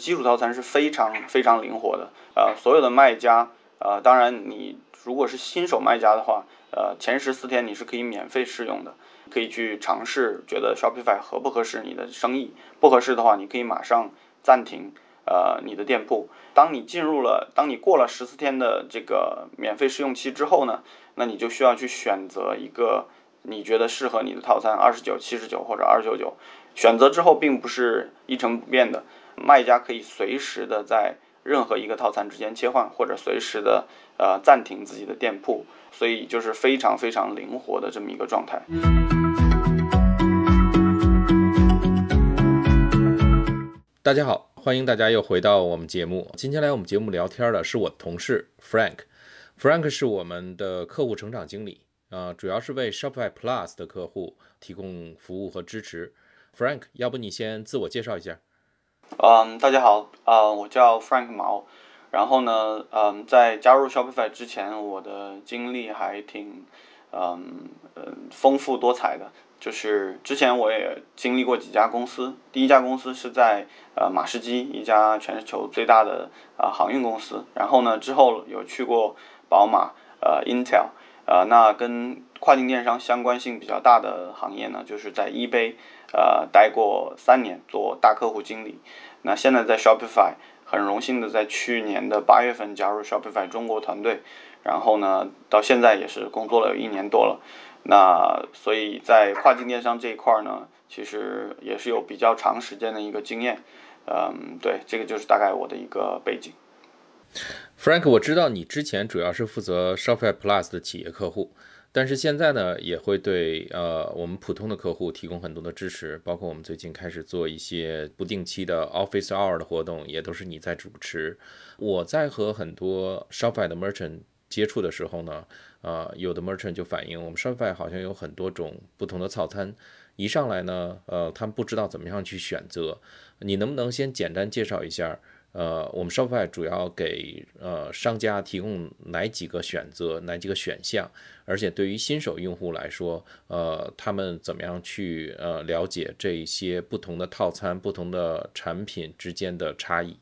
基础套餐是非常非常灵活的，呃，所有的卖家，呃，当然你如果是新手卖家的话，呃，前十四天你是可以免费试用的，可以去尝试，觉得 Shopify 合不合适你的生意，不合适的话，你可以马上暂停，呃，你的店铺。当你进入了，当你过了十四天的这个免费试用期之后呢，那你就需要去选择一个你觉得适合你的套餐，二十九、七十九或者二九九。选择之后并不是一成不变的。卖家可以随时的在任何一个套餐之间切换，或者随时的呃暂停自己的店铺，所以就是非常非常灵活的这么一个状态。大家好，欢迎大家又回到我们节目。今天来我们节目聊天的是我的同事 Frank，Frank 是我们的客户成长经理啊，主要是为 Shopify Plus 的客户提供服务和支持。Frank，要不你先自我介绍一下？嗯，大家好，啊，我叫 Frank 毛，然后呢，嗯，在加入 Shopify 之前，我的经历还挺，嗯，呃，丰富多彩的。就是之前我也经历过几家公司，第一家公司是在呃马士基，一家全球最大的啊航运公司。然后呢，之后有去过宝马，呃，Intel，呃，那跟跨境电商相关性比较大的行业呢，就是在 eBay。呃，待过三年做大客户经理，那现在在 Shopify，很荣幸的在去年的八月份加入 Shopify 中国团队，然后呢，到现在也是工作了有一年多了，那所以在跨境电商这一块呢，其实也是有比较长时间的一个经验，嗯，对，这个就是大概我的一个背景。Frank，我知道你之前主要是负责 Shopify Plus 的企业客户。但是现在呢，也会对呃我们普通的客户提供很多的支持，包括我们最近开始做一些不定期的 Office Hour 的活动，也都是你在主持。我在和很多 Shopify 的 Merchant 接触的时候呢，呃，有的 Merchant 就反映我们 Shopify 好像有很多种不同的套餐，一上来呢，呃，他们不知道怎么样去选择。你能不能先简单介绍一下？呃，我们 Shopify 主要给呃商家提供哪几个选择，哪几个选项？而且对于新手用户来说，呃，他们怎么样去呃了解这一些不同的套餐、不同的产品之间的差异？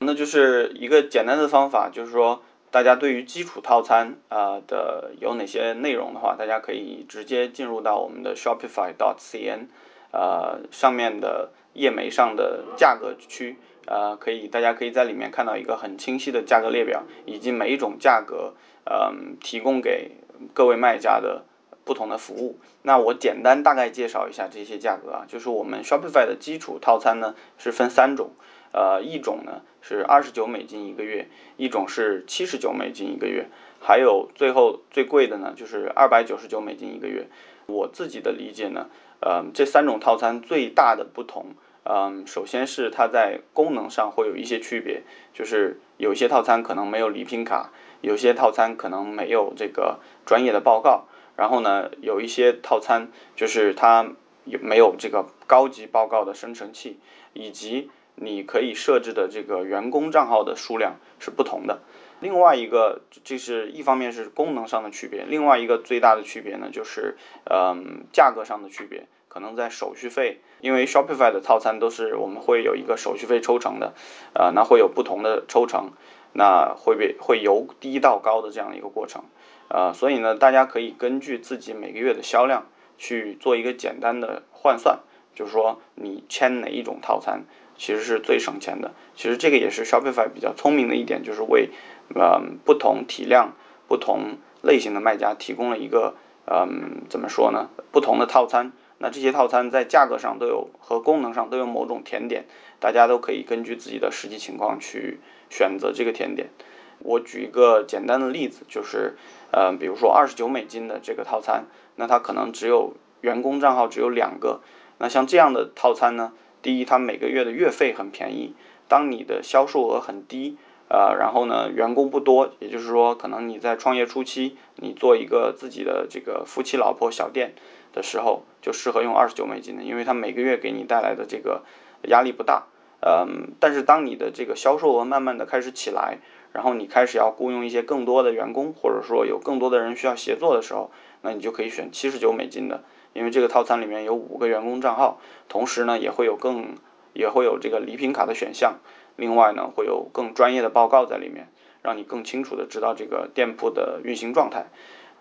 那就是一个简单的方法，就是说，大家对于基础套餐啊的有哪些内容的话，大家可以直接进入到我们的 Shopify.cn，呃，上面的页眉上的价格区。呃，可以，大家可以在里面看到一个很清晰的价格列表，以及每一种价格，嗯，提供给各位卖家的不同的服务。那我简单大概介绍一下这些价格啊，就是我们 Shopify 的基础套餐呢是分三种，呃，一种呢是二十九美金一个月，一种是七十九美金一个月，还有最后最贵的呢就是二百九十九美金一个月。我自己的理解呢，呃，这三种套餐最大的不同。嗯，首先是它在功能上会有一些区别，就是有些套餐可能没有礼品卡，有些套餐可能没有这个专业的报告，然后呢，有一些套餐就是它也没有这个高级报告的生成器，以及你可以设置的这个员工账号的数量是不同的。另外一个，这是一方面是功能上的区别，另外一个最大的区别呢，就是嗯价格上的区别。可能在手续费，因为 Shopify 的套餐都是我们会有一个手续费抽成的，呃，那会有不同的抽成，那会被会由低到高的这样一个过程，呃，所以呢，大家可以根据自己每个月的销量去做一个简单的换算，就是说你签哪一种套餐其实是最省钱的。其实这个也是 Shopify 比较聪明的一点，就是为呃不同体量、不同类型的卖家提供了一个嗯怎么说呢？不同的套餐。那这些套餐在价格上都有和功能上都有某种甜点，大家都可以根据自己的实际情况去选择这个甜点。我举一个简单的例子，就是，呃，比如说二十九美金的这个套餐，那它可能只有员工账号只有两个。那像这样的套餐呢，第一，它每个月的月费很便宜。当你的销售额很低，呃，然后呢，员工不多，也就是说，可能你在创业初期，你做一个自己的这个夫妻老婆小店的时候，就适合用二十九美金的，因为它每个月给你带来的这个压力不大。嗯，但是当你的这个销售额慢慢的开始起来，然后你开始要雇佣一些更多的员工，或者说有更多的人需要协作的时候，那你就可以选七十九美金的，因为这个套餐里面有五个员工账号，同时呢也会有更也会有这个礼品卡的选项，另外呢会有更专业的报告在里面，让你更清楚的知道这个店铺的运行状态。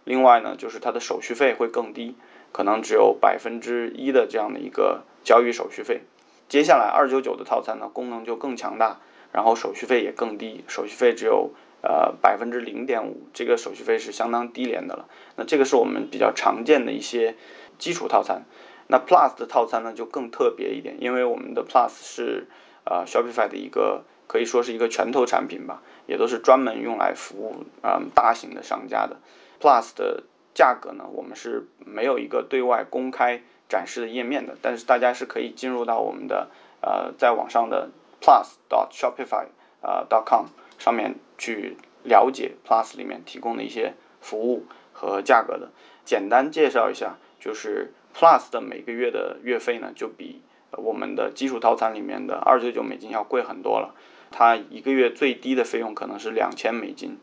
另外呢就是它的手续费会更低，可能只有百分之一的这样的一个交易手续费。接下来二九九的套餐呢，功能就更强大，然后手续费也更低，手续费只有呃百分之零点五，这个手续费是相当低廉的了。那这个是我们比较常见的一些基础套餐。那 Plus 的套餐呢就更特别一点，因为我们的 Plus 是呃 Shopify 的一个可以说是一个拳头产品吧，也都是专门用来服务嗯大型的商家的。Plus 的价格呢，我们是没有一个对外公开。展示的页面的，但是大家是可以进入到我们的呃，在网上的 plus dot shopify 啊 dot com 上面去了解 plus 里面提供的一些服务和价格的。简单介绍一下，就是 plus 的每个月的月费呢，就比我们的基础套餐里面的二九九美金要贵很多了。它一个月最低的费用可能是两千美金，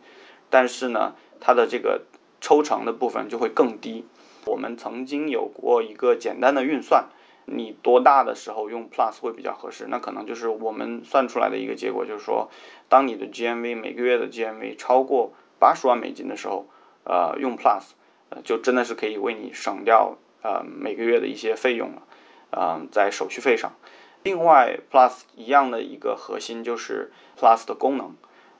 但是呢，它的这个抽成的部分就会更低。我们曾经有过一个简单的运算，你多大的时候用 Plus 会比较合适？那可能就是我们算出来的一个结果，就是说，当你的 GMV 每个月的 GMV 超过八十万美金的时候，呃，用 Plus，呃，就真的是可以为你省掉呃每个月的一些费用了，嗯，在手续费上。另外，Plus 一样的一个核心就是 Plus 的功能。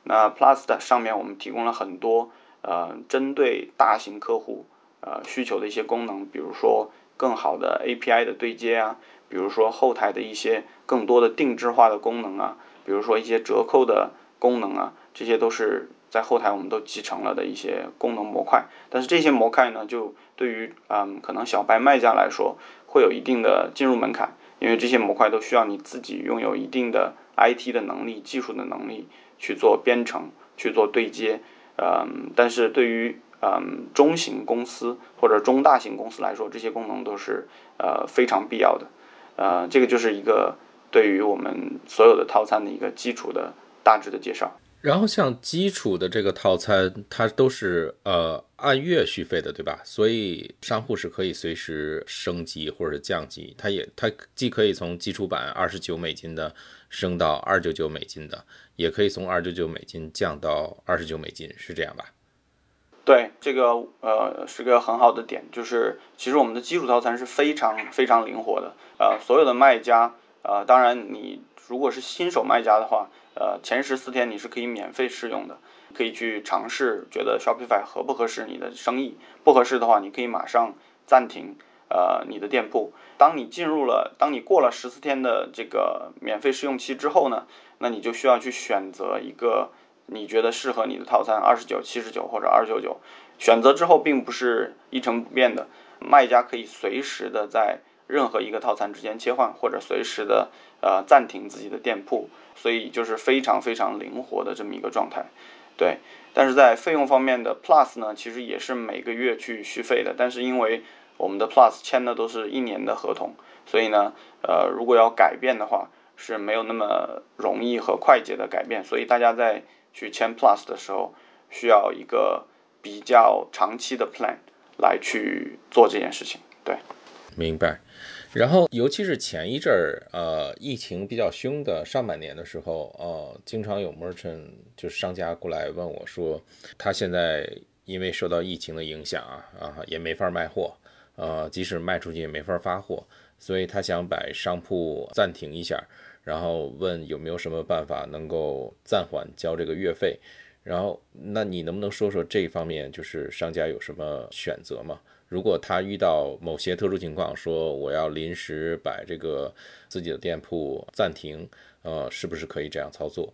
那 Plus 的上面我们提供了很多呃针对大型客户。呃，需求的一些功能，比如说更好的 API 的对接啊，比如说后台的一些更多的定制化的功能啊，比如说一些折扣的功能啊，这些都是在后台我们都集成了的一些功能模块。但是这些模块呢，就对于嗯可能小白卖家来说，会有一定的进入门槛，因为这些模块都需要你自己拥有一定的 IT 的能力、技术的能力去做编程、去做对接。嗯，但是对于嗯，中型公司或者中大型公司来说，这些功能都是呃非常必要的。呃，这个就是一个对于我们所有的套餐的一个基础的大致的介绍。然后像基础的这个套餐，它都是呃按月续费的，对吧？所以商户是可以随时升级或者降级。它也它既可以从基础版二十九美金的升到二九九美金的，也可以从二九九美金降到二十九美金，是这样吧？对，这个呃是个很好的点，就是其实我们的基础套餐是非常非常灵活的。呃，所有的卖家，呃，当然你如果是新手卖家的话，呃，前十四天你是可以免费试用的，可以去尝试，觉得 Shopify 合不合适你的生意，不合适的话，你可以马上暂停呃你的店铺。当你进入了，当你过了十四天的这个免费试用期之后呢，那你就需要去选择一个。你觉得适合你的套餐，二十九、七十九或者二十九九，选择之后并不是一成不变的，卖家可以随时的在任何一个套餐之间切换，或者随时的呃暂停自己的店铺，所以就是非常非常灵活的这么一个状态。对，但是在费用方面的 Plus 呢，其实也是每个月去续费的，但是因为我们的 Plus 签的都是一年的合同，所以呢，呃，如果要改变的话是没有那么容易和快捷的改变，所以大家在去签 Plus 的时候，需要一个比较长期的 plan 来去做这件事情。对，明白。然后，尤其是前一阵儿，呃，疫情比较凶的上半年的时候，呃，经常有 merchant 就是商家过来问我说，他现在因为受到疫情的影响啊，啊，也没法卖货，呃，即使卖出去也没法发货，所以他想把商铺暂停一下。然后问有没有什么办法能够暂缓交这个月费，然后那你能不能说说这一方面就是商家有什么选择吗？如果他遇到某些特殊情况，说我要临时把这个自己的店铺暂停，呃，是不是可以这样操作？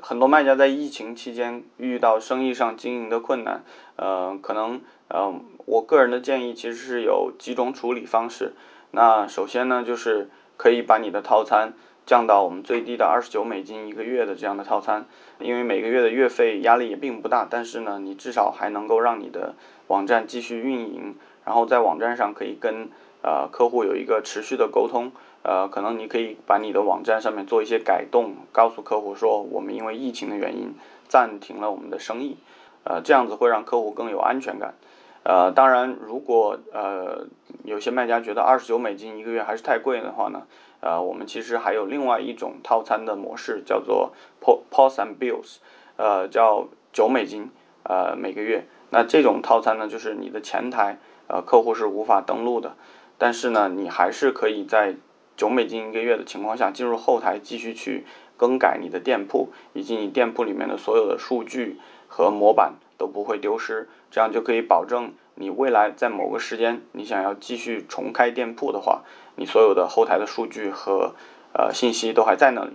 很多卖家在疫情期间遇到生意上经营的困难，呃，可能呃，我个人的建议其实是有几种处理方式。那首先呢，就是可以把你的套餐降到我们最低的二十九美金一个月的这样的套餐，因为每个月的月费压力也并不大，但是呢，你至少还能够让你的网站继续运营，然后在网站上可以跟呃客户有一个持续的沟通。呃，可能你可以把你的网站上面做一些改动，告诉客户说我们因为疫情的原因暂停了我们的生意，呃，这样子会让客户更有安全感。呃，当然，如果呃有些卖家觉得二十九美金一个月还是太贵的话呢，呃，我们其实还有另外一种套餐的模式，叫做 pos and Bills，呃，叫九美金呃每个月。那这种套餐呢，就是你的前台呃客户是无法登录的，但是呢，你还是可以在九美金一个月的情况下进入后台继续去更改你的店铺以及你店铺里面的所有的数据和模板。都不会丢失，这样就可以保证你未来在某个时间你想要继续重开店铺的话，你所有的后台的数据和呃信息都还在那里。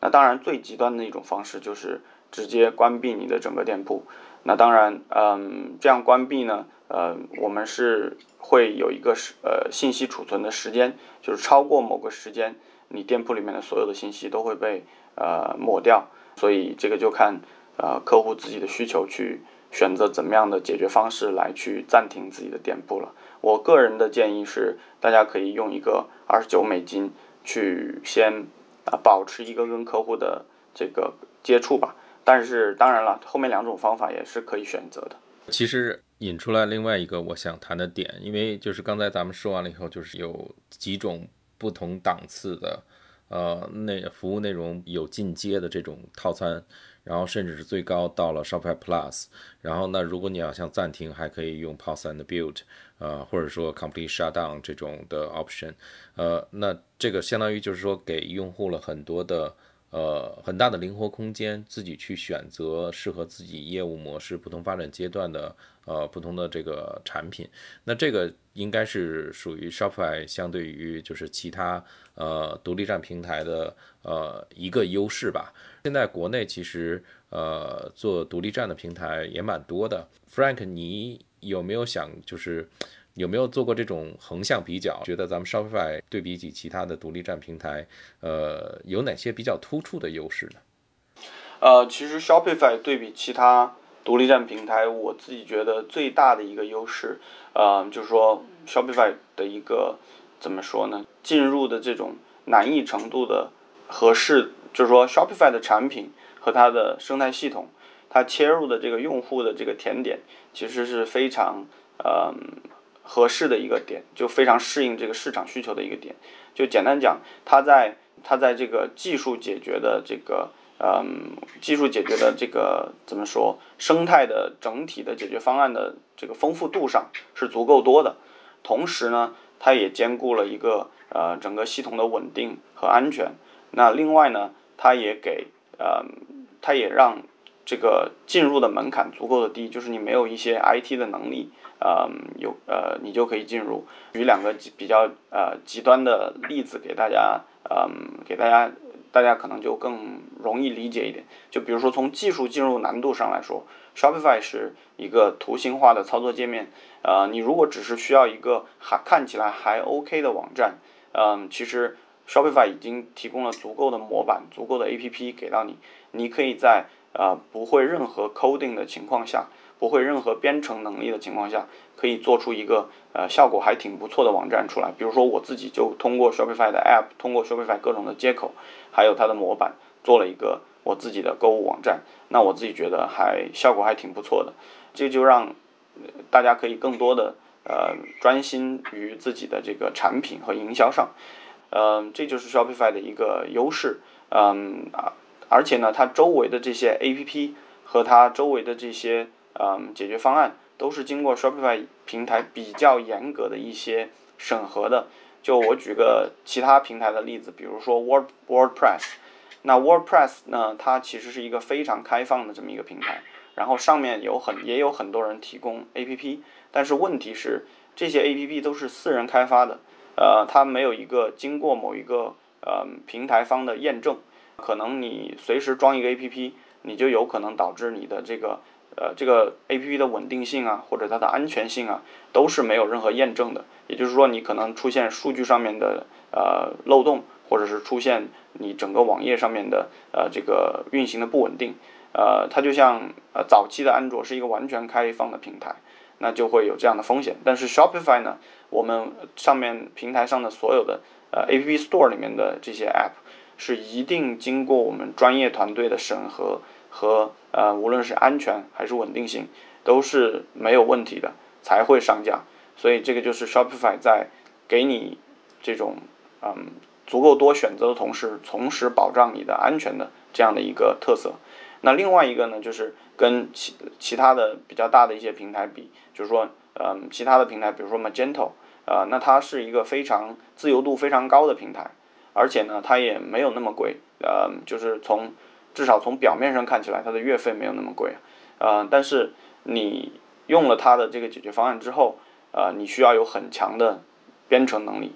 那当然最极端的一种方式就是直接关闭你的整个店铺。那当然，嗯，这样关闭呢，呃，我们是会有一个时呃信息储存的时间，就是超过某个时间，你店铺里面的所有的信息都会被呃抹掉。所以这个就看呃客户自己的需求去。选择怎么样的解决方式来去暂停自己的店铺了？我个人的建议是，大家可以用一个二十九美金去先啊保持一个跟客户的这个接触吧。但是当然了，后面两种方法也是可以选择的。其实引出来另外一个我想谈的点，因为就是刚才咱们说完了以后，就是有几种不同档次的呃内服务内容有进阶的这种套餐。然后甚至是最高到了 Shopify Plus，然后那如果你要想暂停，还可以用 Pause and Build，呃，或者说 Complete Shutdown 这种的 option，呃，那这个相当于就是说给用户了很多的呃很大的灵活空间，自己去选择适合自己业务模式、不同发展阶段的呃不同的这个产品。那这个应该是属于 Shopify 相对于就是其他呃独立站平台的呃一个优势吧。现在国内其实呃做独立站的平台也蛮多的，Frank，你有没有想就是有没有做过这种横向比较？觉得咱们 Shopify 对比起其他的独立站平台，呃，有哪些比较突出的优势呢？呃，其实 Shopify 对比其他独立站平台，我自己觉得最大的一个优势，呃，就是说 Shopify 的一个怎么说呢？进入的这种难易程度的合适。就是说，Shopify 的产品和它的生态系统，它切入的这个用户的这个甜点，其实是非常呃合适的一个点，就非常适应这个市场需求的一个点。就简单讲，它在它在这个技术解决的这个嗯技术解决的这个怎么说生态的整体的解决方案的这个丰富度上是足够多的。同时呢，它也兼顾了一个呃整个系统的稳定和安全。那另外呢？它也给呃，它也让这个进入的门槛足够的低，就是你没有一些 IT 的能力，呃，有呃，你就可以进入。举两个比较呃极端的例子给大家，嗯，给大家，大家可能就更容易理解一点。就比如说从技术进入难度上来说，Shopify 是一个图形化的操作界面，呃，你如果只是需要一个还看起来还 OK 的网站，嗯，其实。Shopify 已经提供了足够的模板、足够的 APP 给到你，你可以在呃不会任何 coding 的情况下，不会任何编程能力的情况下，可以做出一个呃效果还挺不错的网站出来。比如说我自己就通过 Shopify 的 App，通过 Shopify 各种的接口，还有它的模板，做了一个我自己的购物网站。那我自己觉得还效果还挺不错的，这就让大家可以更多的呃专心于自己的这个产品和营销上。嗯，这就是 Shopify 的一个优势。嗯啊，而且呢，它周围的这些 APP 和它周围的这些嗯解决方案，都是经过 Shopify 平台比较严格的一些审核的。就我举个其他平台的例子，比如说 Word WordPress。那 WordPress 呢，它其实是一个非常开放的这么一个平台，然后上面有很也有很多人提供 APP，但是问题是这些 APP 都是私人开发的。呃，它没有一个经过某一个呃平台方的验证，可能你随时装一个 APP，你就有可能导致你的这个呃这个 APP 的稳定性啊，或者它的安全性啊，都是没有任何验证的。也就是说，你可能出现数据上面的呃漏洞，或者是出现你整个网页上面的呃这个运行的不稳定。呃，它就像呃早期的安卓是一个完全开放的平台，那就会有这样的风险。但是 Shopify 呢，我们上面平台上的所有的呃 App Store 里面的这些 App 是一定经过我们专业团队的审核和呃无论是安全还是稳定性都是没有问题的才会上架。所以这个就是 Shopify 在给你这种嗯足够多选择的同时，同时保障你的安全的这样的一个特色。那另外一个呢，就是跟其其他的比较大的一些平台比，就是说，嗯，其他的平台，比如说 Magento，呃，那它是一个非常自由度非常高的平台，而且呢，它也没有那么贵，呃，就是从至少从表面上看起来，它的月费没有那么贵，呃，但是你用了它的这个解决方案之后，呃，你需要有很强的编程能力，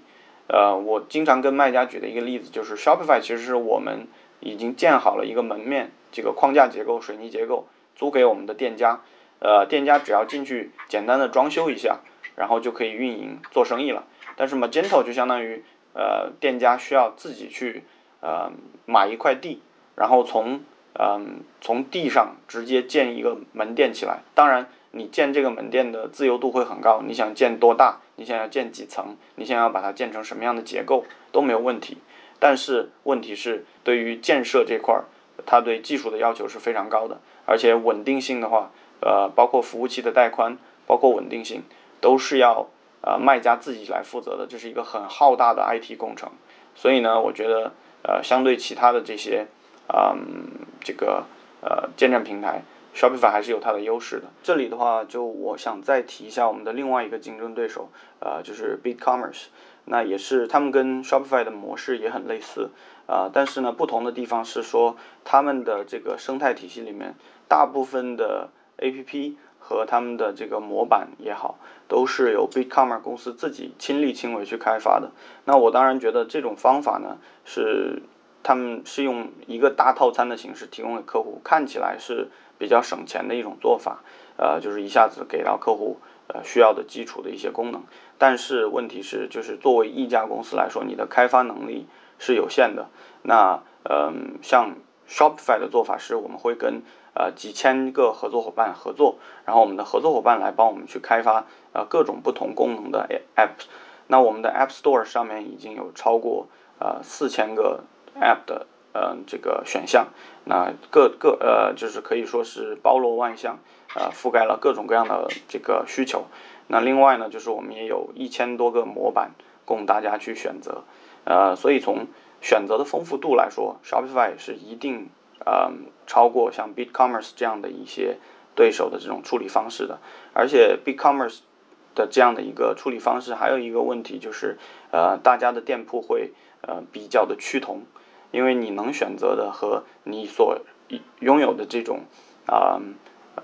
呃，我经常跟卖家举的一个例子就是 Shopify，其实是我们已经建好了一个门面。这个框架结构、水泥结构租给我们的店家，呃，店家只要进去简单的装修一下，然后就可以运营做生意了。但是 Magento 就相当于，呃，店家需要自己去，呃，买一块地，然后从，嗯，从地上直接建一个门店起来。当然，你建这个门店的自由度会很高，你想建多大，你想要建几层，你想要把它建成什么样的结构都没有问题。但是问题是，对于建设这块儿。它对技术的要求是非常高的，而且稳定性的话，呃，包括服务器的带宽，包括稳定性，都是要呃卖家自己来负责的，这是一个很浩大的 IT 工程。所以呢，我觉得呃，相对其他的这些，嗯，这个呃建站平台，Shopify 还是有它的优势的。这里的话，就我想再提一下我们的另外一个竞争对手，呃，就是 BigCommerce，那也是他们跟 Shopify 的模式也很类似。啊，但是呢，不同的地方是说，他们的这个生态体系里面，大部分的 A P P 和他们的这个模板也好，都是由 BigCommerce 公司自己亲力亲为去开发的。那我当然觉得这种方法呢，是他们是用一个大套餐的形式提供给客户，看起来是比较省钱的一种做法。呃，就是一下子给到客户呃需要的基础的一些功能。但是问题是，就是作为一家公司来说，你的开发能力。是有限的。那嗯，像 Shopify 的做法是，我们会跟呃几千个合作伙伴合作，然后我们的合作伙伴来帮我们去开发呃各种不同功能的 App。那我们的 App Store 上面已经有超过呃四千个 App 的呃这个选项，那各各呃就是可以说是包罗万象，呃覆盖了各种各样的这个需求。那另外呢，就是我们也有一千多个模板供大家去选择。呃，所以从选择的丰富度来说，Shopify 是一定呃超过像 BigCommerce 这样的一些对手的这种处理方式的。而且 BigCommerce 的这样的一个处理方式，还有一个问题就是，呃，大家的店铺会呃比较的趋同，因为你能选择的和你所拥有的这种啊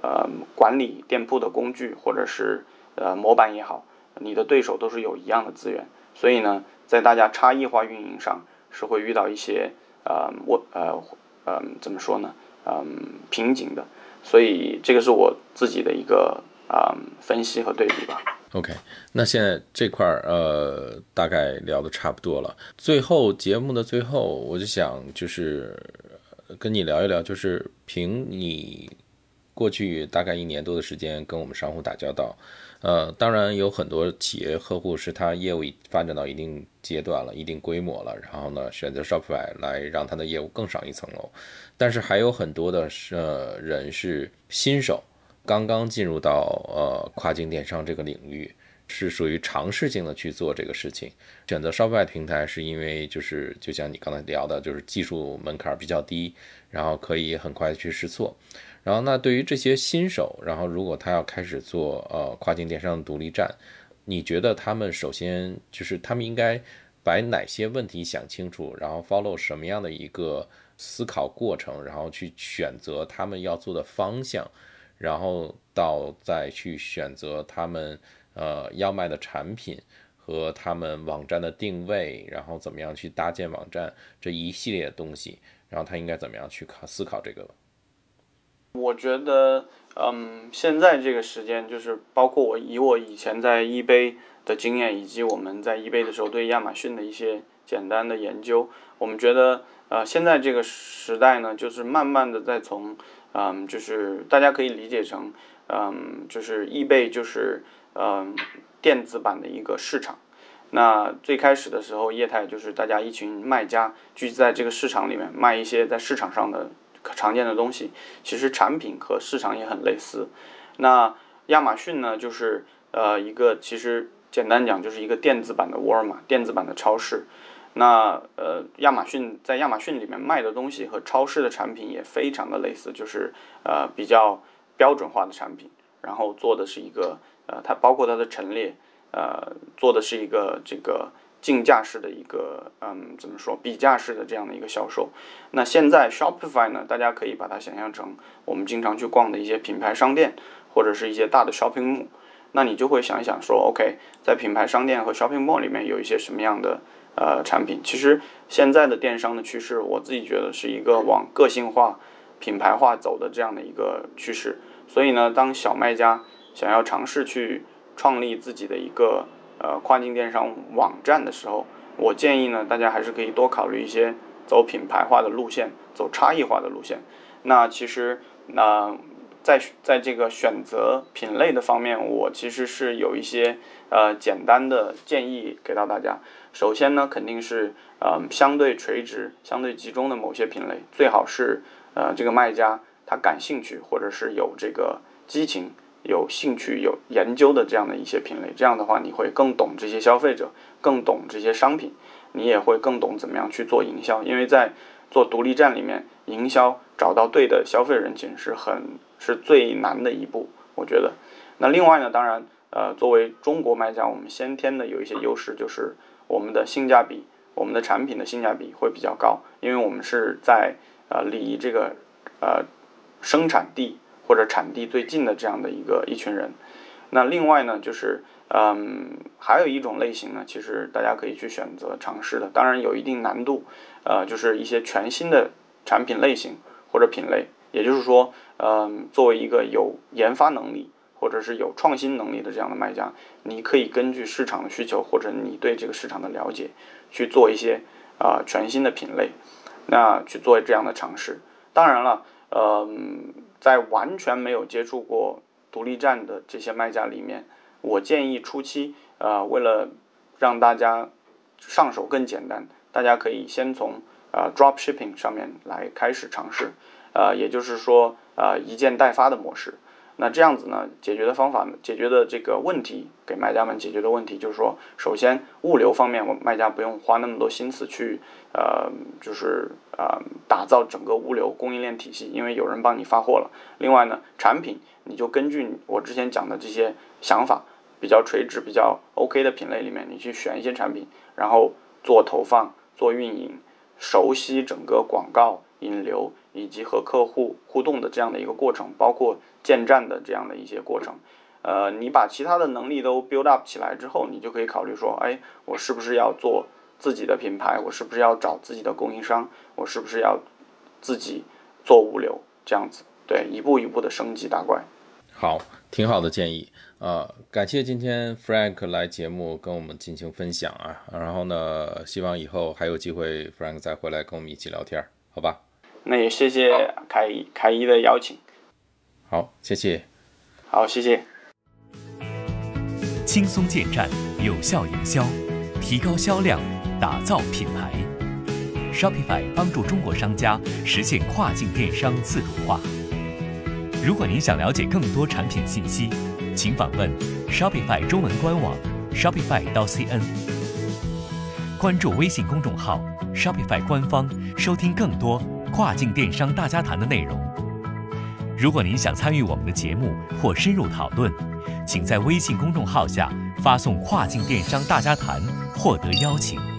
呃管理店铺的工具或者是呃模板也好，你的对手都是有一样的资源，所以呢。在大家差异化运营上是会遇到一些呃我呃呃怎么说呢嗯瓶颈的，所以这个是我自己的一个啊分析和对比吧。OK，那现在这块儿呃大概聊的差不多了，最后节目的最后我就想就是跟你聊一聊，就是凭你过去大概一年多的时间跟我们商户打交道。呃，当然有很多企业客户是他业务发展到一定阶段了、一定规模了，然后呢选择 Shopify 来让他的业务更上一层楼。但是还有很多的呃人是新手，刚刚进入到呃跨境电商这个领域，是属于尝试性的去做这个事情。选择 Shopify 平台是因为就是就像你刚才聊的，就是技术门槛比较低，然后可以很快去试错。然后，那对于这些新手，然后如果他要开始做呃跨境电商独立站，你觉得他们首先就是他们应该把哪些问题想清楚，然后 follow 什么样的一个思考过程，然后去选择他们要做的方向，然后到再去选择他们呃要卖的产品和他们网站的定位，然后怎么样去搭建网站这一系列的东西。然后他应该怎么样去考思考这个？我觉得，嗯，现在这个时间就是包括我以我以前在 eBay 的经验，以及我们在 eBay 的时候对亚马逊的一些简单的研究，我们觉得，呃，现在这个时代呢，就是慢慢的在从，嗯，就是大家可以理解成，嗯，就是易贝就是，嗯，电子版的一个市场。那最开始的时候，业态就是大家一群卖家聚集在这个市场里面卖一些在市场上的。常见的东西，其实产品和市场也很类似。那亚马逊呢，就是呃一个其实简单讲就是一个电子版的沃尔玛，电子版的超市。那呃亚马逊在亚马逊里面卖的东西和超市的产品也非常的类似，就是呃比较标准化的产品，然后做的是一个呃它包括它的陈列，呃做的是一个这个。竞价式的一个，嗯，怎么说，比价式的这样的一个销售。那现在 Shopify 呢，大家可以把它想象成我们经常去逛的一些品牌商店，或者是一些大的 shopping mall。那你就会想一想说，OK，在品牌商店和 shopping mall 里面有一些什么样的呃产品？其实现在的电商的趋势，我自己觉得是一个往个性化、品牌化走的这样的一个趋势。所以呢，当小卖家想要尝试去创立自己的一个呃，跨境电商网站的时候，我建议呢，大家还是可以多考虑一些走品牌化的路线，走差异化的路线。那其实，那在在这个选择品类的方面，我其实是有一些呃简单的建议给到大家。首先呢，肯定是呃相对垂直、相对集中的某些品类，最好是呃这个卖家他感兴趣或者是有这个激情。有兴趣、有研究的这样的一些品类，这样的话你会更懂这些消费者，更懂这些商品，你也会更懂怎么样去做营销。因为在做独立站里面，营销找到对的消费人群是很是最难的一步，我觉得。那另外呢，当然，呃，作为中国卖家，我们先天的有一些优势，就是我们的性价比，我们的产品的性价比会比较高，因为我们是在呃离这个呃生产地。或者产地最近的这样的一个一群人，那另外呢，就是嗯，还有一种类型呢，其实大家可以去选择尝试的，当然有一定难度，呃，就是一些全新的产品类型或者品类，也就是说，嗯，作为一个有研发能力或者是有创新能力的这样的卖家，你可以根据市场的需求或者你对这个市场的了解，去做一些啊全新的品类，那去做这样的尝试。当然了，嗯。在完全没有接触过独立站的这些卖家里面，我建议初期，呃，为了让大家上手更简单，大家可以先从呃 drop shipping 上面来开始尝试，呃，也就是说，呃，一件代发的模式。那这样子呢，解决的方法，解决的这个问题，给卖家们解决的问题，就是说，首先物流方面，我卖家不用花那么多心思去，呃，就是呃，打造整个物流供应链体系，因为有人帮你发货了。另外呢，产品你就根据我之前讲的这些想法，比较垂直、比较 OK 的品类里面，你去选一些产品，然后做投放、做运营，熟悉整个广告引流。以及和客户互动的这样的一个过程，包括建站的这样的一些过程，呃，你把其他的能力都 build up 起来之后，你就可以考虑说，哎，我是不是要做自己的品牌？我是不是要找自己的供应商？我是不是要自己做物流？这样子，对，一步一步的升级打怪。好，挺好的建议啊！感谢今天 Frank 来节目跟我们进行分享啊，然后呢，希望以后还有机会 Frank 再回来跟我们一起聊天，好吧？那也谢谢凯凯一的邀请。好，谢谢。好，谢谢。轻松建站，有效营销，提高销量，打造品牌。Shopify 帮助中国商家实现跨境电商自主化。如果您想了解更多产品信息，请访问 Shopify 中文官网 shopify 到 cn，关注微信公众号 Shopify 官方，收听更多。跨境电商大家谈的内容。如果您想参与我们的节目或深入讨论，请在微信公众号下发送“跨境电商大家谈”获得邀请。